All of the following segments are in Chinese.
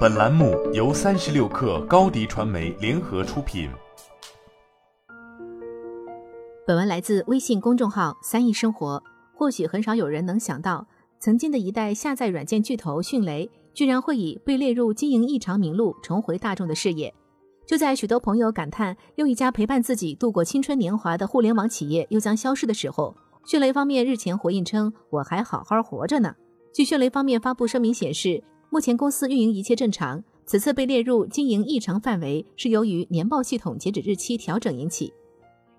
本栏目由三十六氪高低传媒联合出品。本文来自微信公众号“三亿生活”。或许很少有人能想到，曾经的一代下载软件巨头迅雷，居然会以被列入经营异常名录重回大众的视野。就在许多朋友感叹又一家陪伴自己度过青春年华的互联网企业又将消失的时候，迅雷方面日前回应称：“我还好好活着呢。”据迅雷方面发布声明显示，目前公司运营一切正常，此次被列入经营异常范围是由于年报系统截止日期调整引起。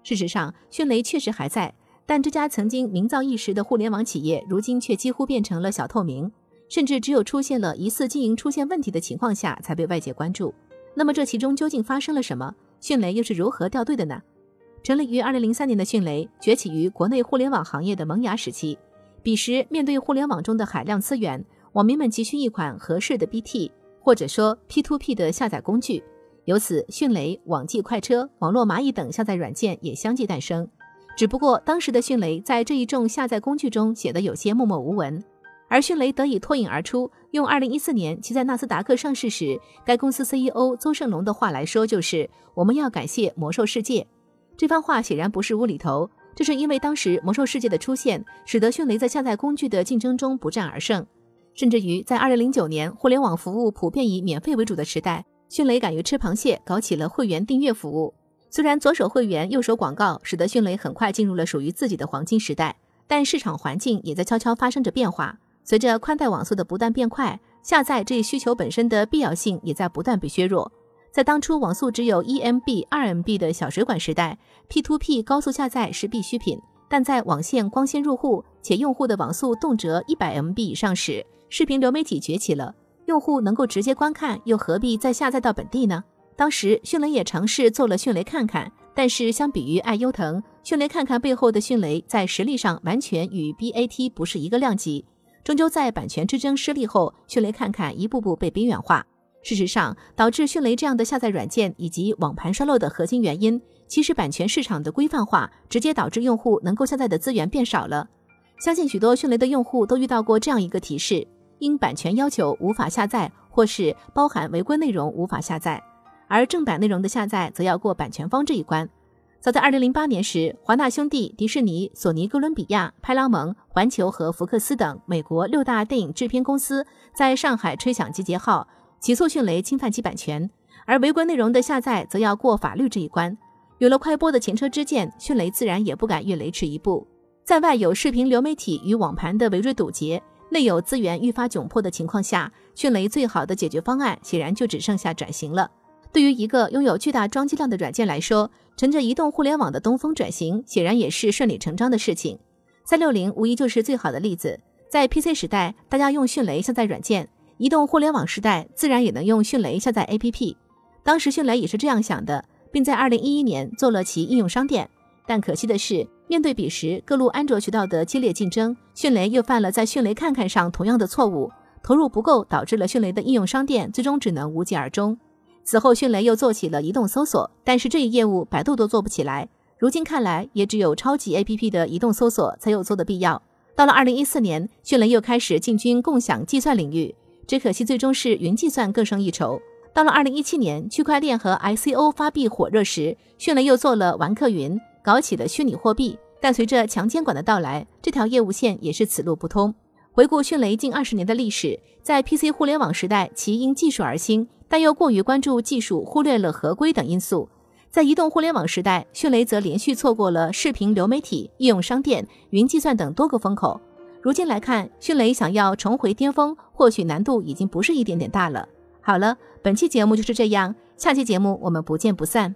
事实上，迅雷确实还在，但这家曾经名噪一时的互联网企业，如今却几乎变成了小透明，甚至只有出现了疑似经营出现问题的情况下才被外界关注。那么这其中究竟发生了什么？迅雷又是如何掉队的呢？成立于二零零三年的迅雷，崛起于国内互联网行业的萌芽时期。彼时，面对互联网中的海量资源，网民们急需一款合适的 BT，或者说 P2P 的下载工具。由此，迅雷、网际快车、网络蚂蚁等下载软件也相继诞生。只不过，当时的迅雷在这一众下载工具中显得有些默默无闻。而迅雷得以脱颖而出，用二零一四年其在纳斯达克上市时，该公司 CEO 邹胜龙的话来说，就是我们要感谢魔兽世界。这番话显然不是无厘头，这是因为当时魔兽世界的出现，使得迅雷在下载工具的竞争中不战而胜。甚至于在二零零九年，互联网服务普遍以免费为主的时代，迅雷敢于吃螃蟹，搞起了会员订阅服务。虽然左手会员，右手广告，使得迅雷很快进入了属于自己的黄金时代，但市场环境也在悄悄发生着变化。随着宽带网速的不断变快，下载这一需求本身的必要性也在不断被削弱。在当初网速只有一 MB、二 MB 的小水管时代，P2P 高速下载是必需品。但在网线光纤入户且用户的网速动辄一百 MB 以上时，视频流媒体崛起了。用户能够直接观看，又何必再下载到本地呢？当时迅雷也尝试做了迅雷看看，但是相比于爱优腾，迅雷看看背后的迅雷在实力上完全与 BAT 不是一个量级。终究在版权之争失利后，迅雷看看一步步被边缘化。事实上，导致迅雷这样的下载软件以及网盘衰落的核心原因，其实版权市场的规范化直接导致用户能够下载的资源变少了。相信许多迅雷的用户都遇到过这样一个提示：因版权要求无法下载，或是包含违规内容无法下载。而正版内容的下载则要过版权方这一关。早在二零零八年时，华纳兄弟、迪士尼、索尼哥伦比亚、派拉蒙、环球和福克斯等美国六大电影制片公司在上海吹响集结号，起诉迅雷侵犯其版权。而违规内容的下载则要过法律这一关。有了快播的前车之鉴，迅雷自然也不敢越雷池一步。在外有视频流媒体与网盘的围追堵截，内有资源愈发窘迫的情况下，迅雷最好的解决方案显然就只剩下转型了。对于一个拥有巨大装机量的软件来说，乘着移动互联网的东风转型，显然也是顺理成章的事情。三六零无疑就是最好的例子。在 PC 时代，大家用迅雷下载软件；移动互联网时代，自然也能用迅雷下载 APP。当时迅雷也是这样想的，并在二零一一年做了其应用商店。但可惜的是，面对彼时各路安卓渠道的激烈竞争，迅雷又犯了在迅雷看看上同样的错误，投入不够，导致了迅雷的应用商店最终只能无疾而终。此后，迅雷又做起了移动搜索，但是这一业务百度都做不起来。如今看来，也只有超级 APP 的移动搜索才有做的必要。到了二零一四年，迅雷又开始进军共享计算领域，只可惜最终是云计算更胜一筹。到了二零一七年，区块链和 ICO 发币火热时，迅雷又做了玩客云，搞起了虚拟货币。但随着强监管的到来，这条业务线也是此路不通。回顾迅雷近二十年的历史，在 PC 互联网时代，其因技术而兴。但又过于关注技术，忽略了合规等因素。在移动互联网时代，迅雷则连续错过了视频流媒体、应用商店、云计算等多个风口。如今来看，迅雷想要重回巅峰，或许难度已经不是一点点大了。好了，本期节目就是这样，下期节目我们不见不散。